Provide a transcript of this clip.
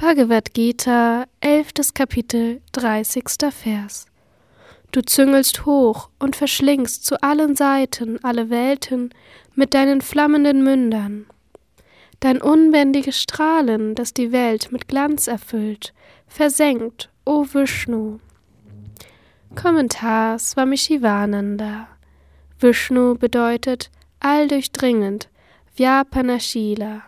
Bhagavad Gita, 11. Kapitel, 30. Vers. Du züngelst hoch und verschlingst zu allen Seiten alle Welten mit deinen flammenden Mündern. Dein unbändiges Strahlen, das die Welt mit Glanz erfüllt, versenkt, o Vishnu. Kommentar Swami Shivananda. Vishnu bedeutet alldurchdringend, Vyapanashila.